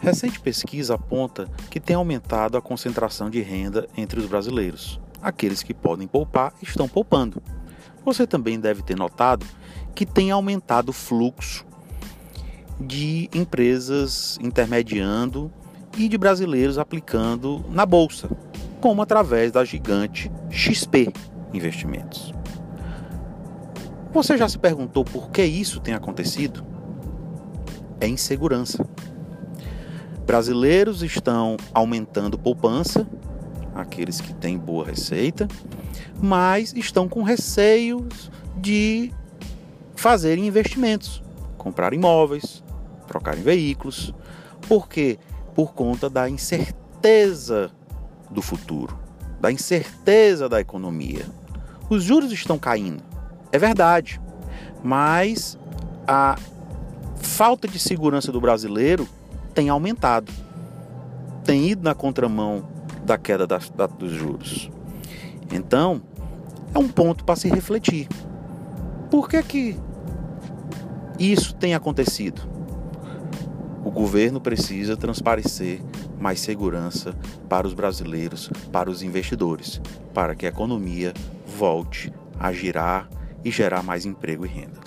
Recente pesquisa aponta que tem aumentado a concentração de renda entre os brasileiros. Aqueles que podem poupar estão poupando. Você também deve ter notado que tem aumentado o fluxo de empresas intermediando e de brasileiros aplicando na bolsa, como através da gigante XP Investimentos. Você já se perguntou por que isso tem acontecido? É insegurança. Brasileiros estão aumentando poupança, aqueles que têm boa receita, mas estão com receios de fazerem investimentos, comprar imóveis, trocarem veículos. Por quê? Por conta da incerteza do futuro, da incerteza da economia. Os juros estão caindo, é verdade, mas a falta de segurança do brasileiro tem aumentado, tem ido na contramão da queda da, da, dos juros. Então, é um ponto para se refletir. Por que, que isso tem acontecido? O governo precisa transparecer mais segurança para os brasileiros, para os investidores, para que a economia volte a girar e gerar mais emprego e renda.